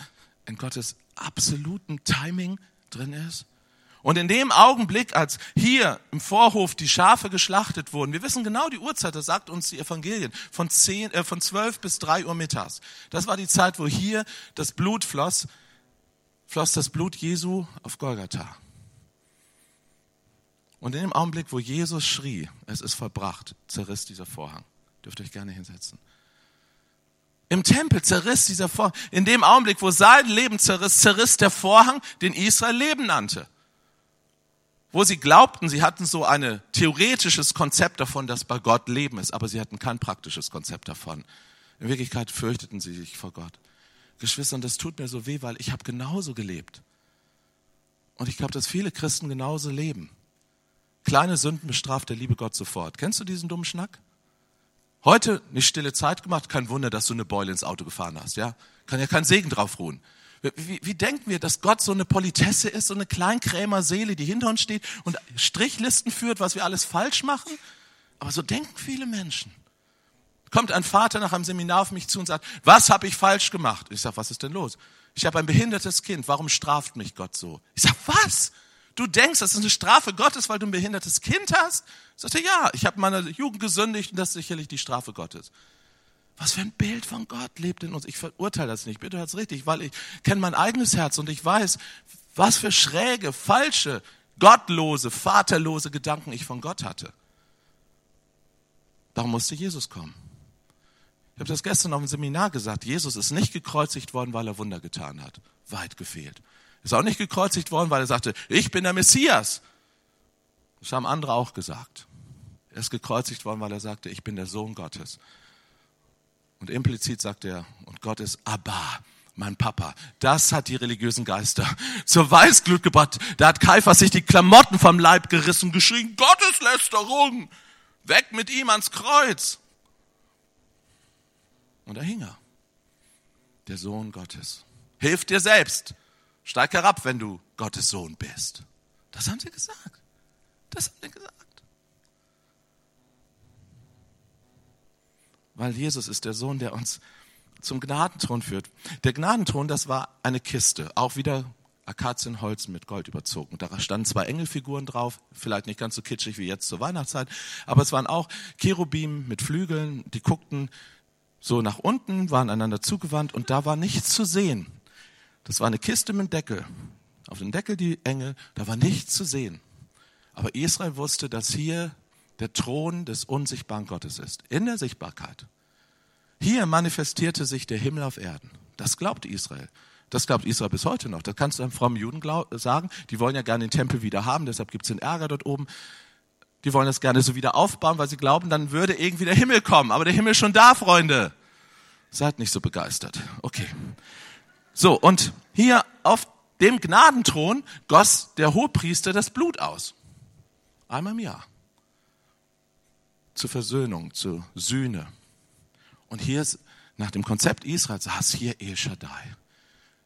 in Gottes absoluten Timing drin ist? Und in dem Augenblick, als hier im Vorhof die Schafe geschlachtet wurden, wir wissen genau die Uhrzeit, das sagt uns die Evangelien, von, zehn, äh, von 12 bis 3 Uhr mittags. Das war die Zeit, wo hier das Blut floss, floss das Blut Jesu auf Golgatha. Und in dem Augenblick, wo Jesus schrie, es ist vollbracht, zerriss dieser Vorhang. Dürft ihr euch gerne hinsetzen. Im Tempel zerriss dieser Vorhang. In dem Augenblick, wo sein Leben zerriss, zerriss der Vorhang, den Israel Leben nannte. Wo sie glaubten, sie hatten so ein theoretisches Konzept davon, dass bei Gott Leben ist, aber sie hatten kein praktisches Konzept davon. In Wirklichkeit fürchteten sie sich vor Gott. Geschwister, und das tut mir so weh, weil ich habe genauso gelebt. Und ich glaube, dass viele Christen genauso leben. Kleine Sünden bestraft der liebe Gott sofort. Kennst du diesen dummen Schnack? Heute nicht stille Zeit gemacht, kein Wunder, dass du eine Beule ins Auto gefahren hast, ja? Kann ja kein Segen drauf ruhen. Wie, wie denken wir, dass Gott so eine Politesse ist, so eine Kleinkrämer-Seele, die hinter uns steht und Strichlisten führt, was wir alles falsch machen? Aber so denken viele Menschen. Kommt ein Vater nach einem Seminar auf mich zu und sagt, was habe ich falsch gemacht? Ich sage, was ist denn los? Ich habe ein behindertes Kind, warum straft mich Gott so? Ich sage, was? Du denkst, das ist eine Strafe Gottes, weil du ein behindertes Kind hast? Sagt er, ja, ich habe meine Jugend gesündigt und das ist sicherlich die Strafe Gottes. Was für ein Bild von Gott lebt in uns. Ich verurteile das nicht, bitte hört's richtig, weil ich kenne mein eigenes Herz und ich weiß, was für schräge, falsche, gottlose, vaterlose Gedanken ich von Gott hatte. Darum musste Jesus kommen. Ich habe das gestern auf dem Seminar gesagt. Jesus ist nicht gekreuzigt worden, weil er Wunder getan hat. Weit gefehlt. Ist auch nicht gekreuzigt worden, weil er sagte, ich bin der Messias. Das haben andere auch gesagt. Er ist gekreuzigt worden, weil er sagte, ich bin der Sohn Gottes. Und implizit sagt er, und Gott ist Abba, mein Papa. Das hat die religiösen Geister zur Weißglut gebracht. Da hat Kaiphas sich die Klamotten vom Leib gerissen, geschrien, Gotteslästerung, weg mit ihm ans Kreuz. Und da hing er, der Sohn Gottes. Hilf dir selbst. Steig herab, wenn du Gottes Sohn bist. Das haben sie gesagt. Das haben sie gesagt. Weil Jesus ist der Sohn, der uns zum Gnadenthron führt. Der Gnadenthron, das war eine Kiste, auch wieder Akazienholz mit Gold überzogen. Da standen zwei Engelfiguren drauf, vielleicht nicht ganz so kitschig wie jetzt zur Weihnachtszeit, aber es waren auch Cherubim mit Flügeln, die guckten so nach unten, waren einander zugewandt und da war nichts zu sehen. Das war eine Kiste mit Deckel. Auf dem Deckel die Engel, da war nichts zu sehen. Aber Israel wusste, dass hier der Thron des unsichtbaren Gottes ist, in der Sichtbarkeit. Hier manifestierte sich der Himmel auf Erden. Das glaubt Israel. Das glaubt Israel bis heute noch. Das kannst du einem frommen Juden sagen. Die wollen ja gerne den Tempel wieder haben, deshalb gibt es den Ärger dort oben. Die wollen das gerne so wieder aufbauen, weil sie glauben, dann würde irgendwie der Himmel kommen. Aber der Himmel ist schon da, Freunde. Seid nicht so begeistert. Okay. So, und hier auf dem Gnadenthron goss der Hohepriester das Blut aus. Einmal im Jahr. Zur Versöhnung, zur Sühne. Und hier ist, nach dem Konzept Israels saß hier El Shaddai.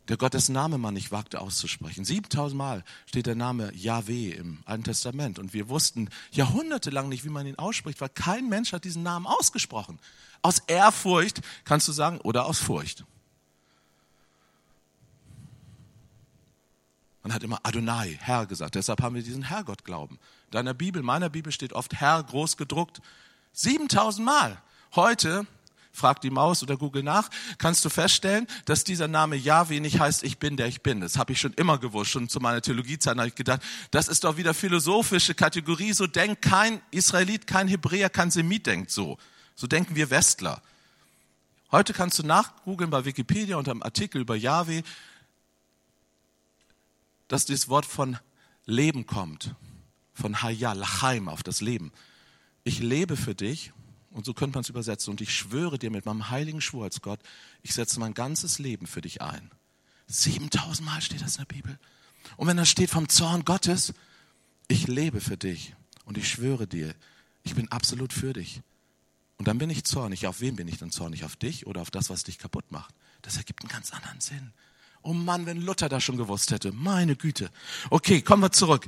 Der Gott, dessen Name man nicht wagte auszusprechen. 7000 Mal steht der Name Yahweh im Alten Testament. Und wir wussten jahrhundertelang nicht, wie man ihn ausspricht, weil kein Mensch hat diesen Namen ausgesprochen. Aus Ehrfurcht kannst du sagen oder aus Furcht. Man hat immer Adonai, Herr gesagt. Deshalb haben wir diesen Herrgott-Glauben. Deiner Bibel, meiner Bibel steht oft Herr groß gedruckt. 7000 Mal. Heute frag die Maus oder Google nach, kannst du feststellen, dass dieser Name Yahweh nicht heißt, ich bin der ich bin. Das habe ich schon immer gewusst. Schon zu meiner Theologiezeit habe ich gedacht, das ist doch wieder philosophische Kategorie. So denkt kein Israelit, kein Hebräer, kein Semit denkt so. So denken wir Westler. Heute kannst du nachgoogeln bei Wikipedia unter einem Artikel über Yahweh, dass dieses Wort von Leben kommt. Von Hayya, Lachaim, auf das Leben. Ich lebe für dich und so könnte man es übersetzen. Und ich schwöre dir mit meinem heiligen Schwur als Gott, ich setze mein ganzes Leben für dich ein. 7000 Mal steht das in der Bibel. Und wenn da steht vom Zorn Gottes, ich lebe für dich und ich schwöre dir, ich bin absolut für dich. Und dann bin ich zornig. Auf wen bin ich dann zornig? Auf dich oder auf das, was dich kaputt macht? Das ergibt einen ganz anderen Sinn. Oh Mann, wenn Luther das schon gewusst hätte. Meine Güte. Okay, kommen wir zurück.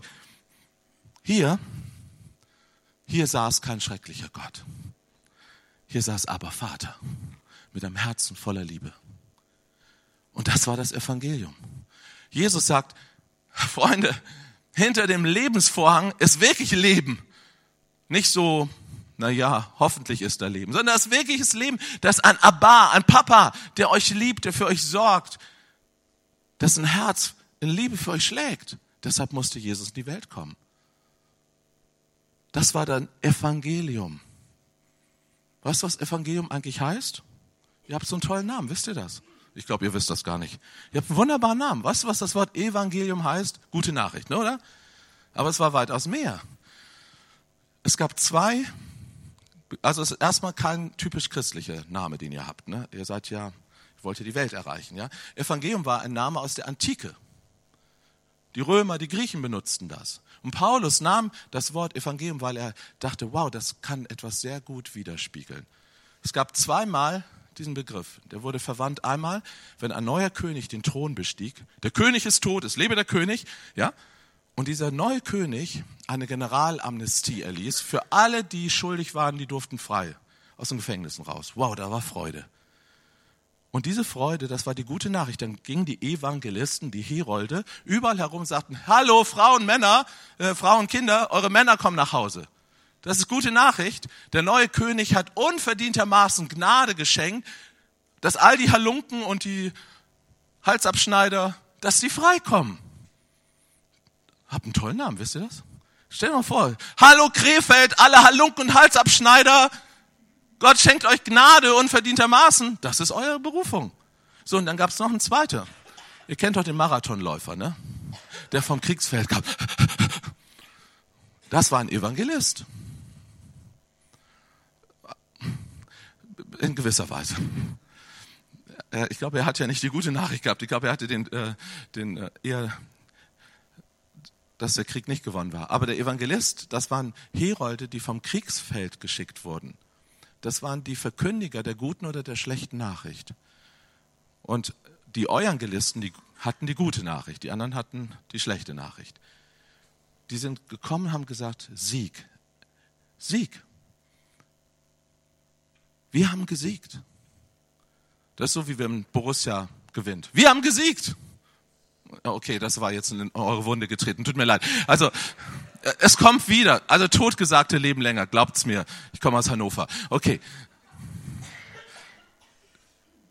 Hier, hier saß kein schrecklicher Gott. Hier saß aber Vater mit einem Herzen voller Liebe. Und das war das Evangelium. Jesus sagt, Freunde, hinter dem Lebensvorhang ist wirklich Leben. Nicht so, na ja, hoffentlich ist da Leben, sondern das wirkliches Leben, das ein Abba, ein Papa, der euch liebt, der für euch sorgt, dessen Herz in Liebe für euch schlägt. Deshalb musste Jesus in die Welt kommen. Das war dann Evangelium. Weißt du, was Evangelium eigentlich heißt? Ihr habt so einen tollen Namen, wisst ihr das? Ich glaube, ihr wisst das gar nicht. Ihr habt einen wunderbaren Namen. Weißt du, was das Wort Evangelium heißt? Gute Nachricht, ne, oder? Aber es war weitaus mehr. Es gab zwei, also es ist erstmal kein typisch christlicher Name, den ihr habt. Ne? Ihr seid ja, ihr wollt ja die Welt erreichen. Ja? Evangelium war ein Name aus der Antike. Die Römer, die Griechen benutzten das. Und Paulus nahm das Wort Evangelium, weil er dachte, wow, das kann etwas sehr gut widerspiegeln. Es gab zweimal diesen Begriff. Der wurde verwandt einmal, wenn ein neuer König den Thron bestieg. Der König ist tot, es lebe der König, ja. Und dieser neue König eine Generalamnestie erließ für alle, die schuldig waren, die durften frei aus den Gefängnissen raus. Wow, da war Freude. Und diese Freude, das war die gute Nachricht. Dann gingen die Evangelisten, die Herolde, überall herum und sagten, hallo Frauen, Männer, äh, Frauen, Kinder, eure Männer kommen nach Hause. Das ist gute Nachricht. Der neue König hat unverdientermaßen Gnade geschenkt, dass all die Halunken und die Halsabschneider, dass sie freikommen. Habt einen tollen Namen, wisst ihr das? Stell dir mal vor, hallo Krefeld, alle Halunken und Halsabschneider, Gott schenkt euch Gnade unverdientermaßen. Das ist eure Berufung. So, und dann gab es noch einen zweiten. Ihr kennt doch den Marathonläufer, ne? Der vom Kriegsfeld kam. Das war ein Evangelist. In gewisser Weise. Ich glaube, er hat ja nicht die gute Nachricht gehabt. Ich glaube, er hatte den, äh, den äh, eher, dass der Krieg nicht gewonnen war. Aber der Evangelist, das waren Herolde, die vom Kriegsfeld geschickt wurden das waren die Verkündiger der guten oder der schlechten Nachricht. Und die Evangelisten, die hatten die gute Nachricht, die anderen hatten die schlechte Nachricht. Die sind gekommen, haben gesagt, Sieg, Sieg. Wir haben gesiegt. Das ist so, wie wenn Borussia gewinnt. Wir haben gesiegt. Okay, das war jetzt in eure Wunde getreten. Tut mir leid. Also, es kommt wieder. Also totgesagte leben länger, glaubt's mir. Ich komme aus Hannover. Okay.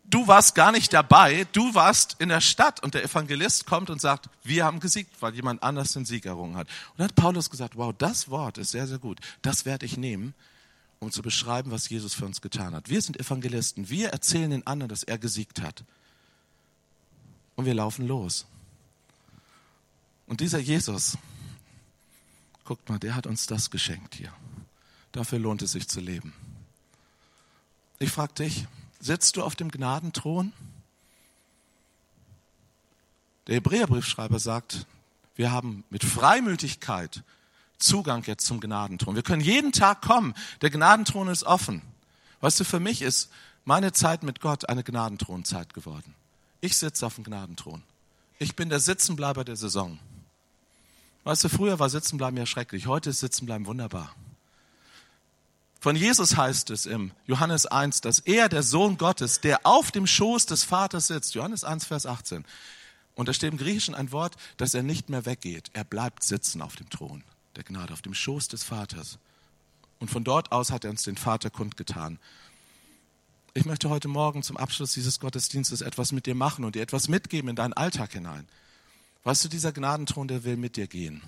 Du warst gar nicht dabei, du warst in der Stadt und der Evangelist kommt und sagt, wir haben gesiegt, weil jemand anders den Sieg errungen hat. Und dann hat Paulus gesagt, wow, das Wort ist sehr, sehr gut. Das werde ich nehmen, um zu beschreiben, was Jesus für uns getan hat. Wir sind Evangelisten. Wir erzählen den anderen, dass er gesiegt hat. Und wir laufen los. Und dieser Jesus, guckt mal, der hat uns das geschenkt hier. Dafür lohnt es sich zu leben. Ich frage dich, sitzt du auf dem Gnadenthron? Der Hebräerbriefschreiber sagt, wir haben mit Freimütigkeit Zugang jetzt zum Gnadenthron. Wir können jeden Tag kommen. Der Gnadenthron ist offen. Weißt du, für mich ist meine Zeit mit Gott eine Gnadenthronzeit geworden. Ich sitze auf dem Gnadenthron. Ich bin der Sitzenbleiber der Saison. Weißt du, früher war Sitzenbleiben ja schrecklich. Heute ist Sitzenbleiben wunderbar. Von Jesus heißt es im Johannes 1, dass er, der Sohn Gottes, der auf dem Schoß des Vaters sitzt, Johannes 1, Vers 18. Und da steht im Griechischen ein Wort, dass er nicht mehr weggeht. Er bleibt sitzen auf dem Thron der Gnade, auf dem Schoß des Vaters. Und von dort aus hat er uns den Vater kundgetan. Ich möchte heute Morgen zum Abschluss dieses Gottesdienstes etwas mit dir machen und dir etwas mitgeben in deinen Alltag hinein. Weißt du, dieser Gnadenthron, der will mit dir gehen.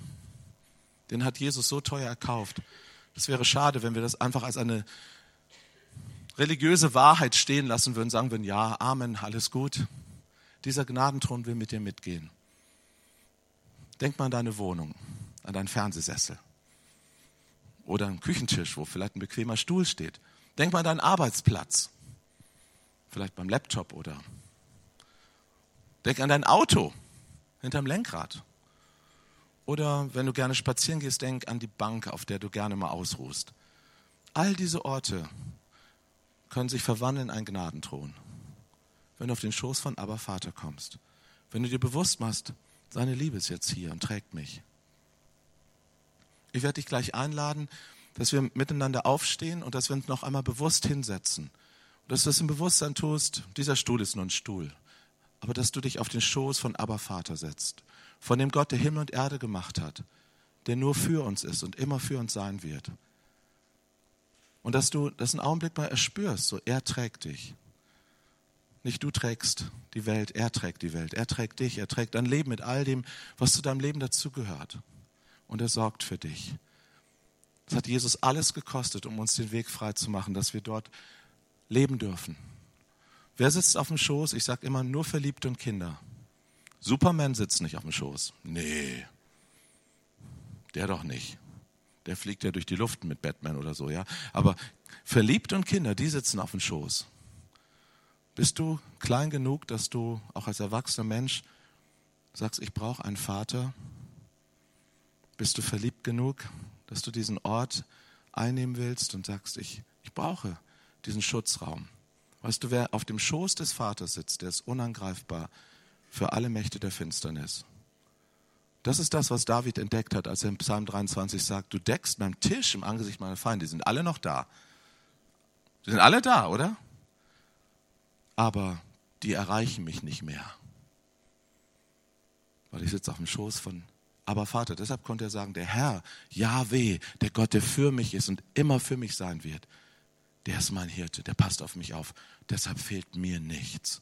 Den hat Jesus so teuer erkauft. Es wäre schade, wenn wir das einfach als eine religiöse Wahrheit stehen lassen würden, sagen würden, ja, Amen, alles gut. Dieser Gnadenthron will mit dir mitgehen. Denk mal an deine Wohnung, an deinen Fernsehsessel oder einen Küchentisch, wo vielleicht ein bequemer Stuhl steht. Denk mal an deinen Arbeitsplatz, vielleicht beim Laptop oder denk an dein Auto hinterm Lenkrad. Oder wenn du gerne spazieren gehst, denk an die Bank, auf der du gerne mal ausruhst. All diese Orte können sich verwandeln in einen Gnadenthron, wenn du auf den Schoß von Abba Vater kommst. Wenn du dir bewusst machst, seine Liebe ist jetzt hier und trägt mich. Ich werde dich gleich einladen, dass wir miteinander aufstehen und dass wir uns noch einmal bewusst hinsetzen. Und dass du das im Bewusstsein tust, dieser Stuhl ist nur ein Stuhl. Aber dass du dich auf den Schoß von Abba Vater setzt von dem Gott, der Himmel und Erde gemacht hat, der nur für uns ist und immer für uns sein wird. Und dass du das einen Augenblick mal erspürst, so er trägt dich. Nicht du trägst die Welt, er trägt die Welt, er trägt dich, er trägt dein Leben mit all dem, was zu deinem Leben dazugehört. Und er sorgt für dich. Es hat Jesus alles gekostet, um uns den Weg frei zu machen, dass wir dort leben dürfen. Wer sitzt auf dem Schoß? Ich sage immer nur Verliebte und Kinder. Superman sitzt nicht auf dem Schoß. Nee, der doch nicht. Der fliegt ja durch die Luft mit Batman oder so, ja. Aber Verliebt und Kinder, die sitzen auf dem Schoß. Bist du klein genug, dass du auch als erwachsener Mensch sagst, ich brauche einen Vater? Bist du verliebt genug, dass du diesen Ort einnehmen willst und sagst, ich, ich brauche diesen Schutzraum? Weißt du, wer auf dem Schoß des Vaters sitzt, der ist unangreifbar, für alle Mächte der Finsternis. Das ist das, was David entdeckt hat, als er in Psalm 23 sagt, du deckst meinen Tisch im Angesicht meiner Feinde. Die sind alle noch da. Die sind alle da, oder? Aber die erreichen mich nicht mehr. Weil ich sitze auf dem Schoß von aber Vater. Deshalb konnte er sagen, der Herr, Yahweh, der Gott, der für mich ist und immer für mich sein wird, der ist mein Hirte, der passt auf mich auf. Deshalb fehlt mir nichts.